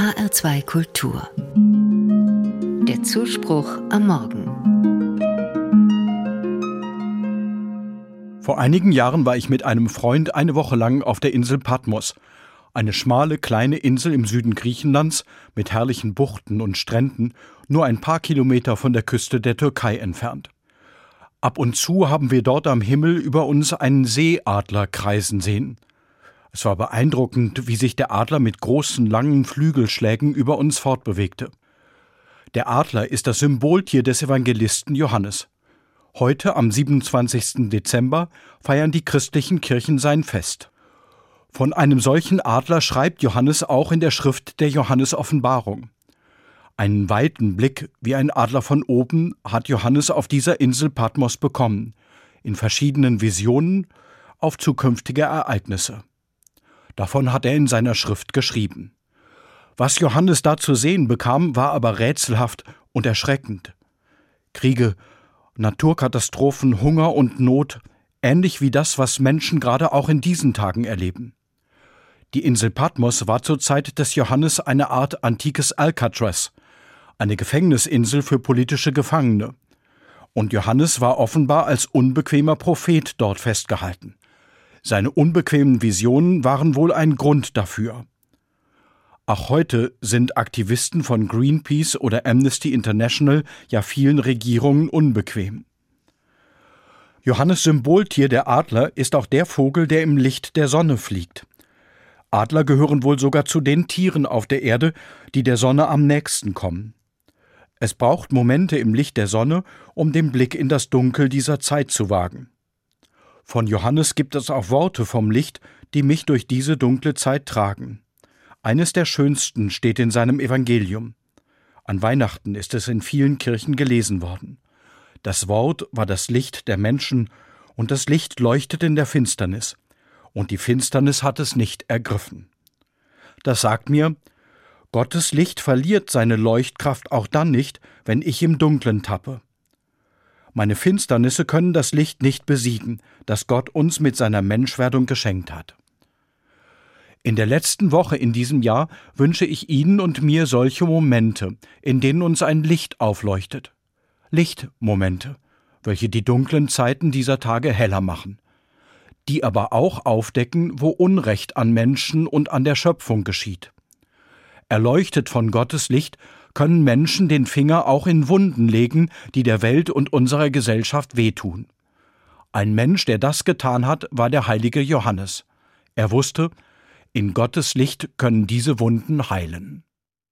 HR2 Kultur. Der Zuspruch am Morgen. Vor einigen Jahren war ich mit einem Freund eine Woche lang auf der Insel Patmos, eine schmale kleine Insel im Süden Griechenlands mit herrlichen Buchten und Stränden, nur ein paar Kilometer von der Küste der Türkei entfernt. Ab und zu haben wir dort am Himmel über uns einen Seeadler kreisen sehen. Es war beeindruckend, wie sich der Adler mit großen, langen Flügelschlägen über uns fortbewegte. Der Adler ist das Symboltier des Evangelisten Johannes. Heute, am 27. Dezember, feiern die christlichen Kirchen sein Fest. Von einem solchen Adler schreibt Johannes auch in der Schrift der Johannes-Offenbarung. Einen weiten Blick wie ein Adler von oben hat Johannes auf dieser Insel Patmos bekommen, in verschiedenen Visionen auf zukünftige Ereignisse. Davon hat er in seiner Schrift geschrieben. Was Johannes da zu sehen bekam, war aber rätselhaft und erschreckend. Kriege, Naturkatastrophen, Hunger und Not, ähnlich wie das, was Menschen gerade auch in diesen Tagen erleben. Die Insel Patmos war zur Zeit des Johannes eine Art antikes Alcatraz, eine Gefängnisinsel für politische Gefangene. Und Johannes war offenbar als unbequemer Prophet dort festgehalten. Seine unbequemen Visionen waren wohl ein Grund dafür. Auch heute sind Aktivisten von Greenpeace oder Amnesty International ja vielen Regierungen unbequem. Johannes Symboltier der Adler ist auch der Vogel, der im Licht der Sonne fliegt. Adler gehören wohl sogar zu den Tieren auf der Erde, die der Sonne am nächsten kommen. Es braucht Momente im Licht der Sonne, um den Blick in das Dunkel dieser Zeit zu wagen. Von Johannes gibt es auch Worte vom Licht, die mich durch diese dunkle Zeit tragen. Eines der schönsten steht in seinem Evangelium. An Weihnachten ist es in vielen Kirchen gelesen worden. Das Wort war das Licht der Menschen, und das Licht leuchtet in der Finsternis, und die Finsternis hat es nicht ergriffen. Das sagt mir, Gottes Licht verliert seine Leuchtkraft auch dann nicht, wenn ich im Dunklen tappe. Meine Finsternisse können das Licht nicht besiegen, das Gott uns mit seiner Menschwerdung geschenkt hat. In der letzten Woche in diesem Jahr wünsche ich Ihnen und mir solche Momente, in denen uns ein Licht aufleuchtet. Lichtmomente, welche die dunklen Zeiten dieser Tage heller machen, die aber auch aufdecken, wo Unrecht an Menschen und an der Schöpfung geschieht. Erleuchtet von Gottes Licht können Menschen den Finger auch in Wunden legen, die der Welt und unserer Gesellschaft wehtun. Ein Mensch, der das getan hat, war der heilige Johannes. Er wusste, in Gottes Licht können diese Wunden heilen.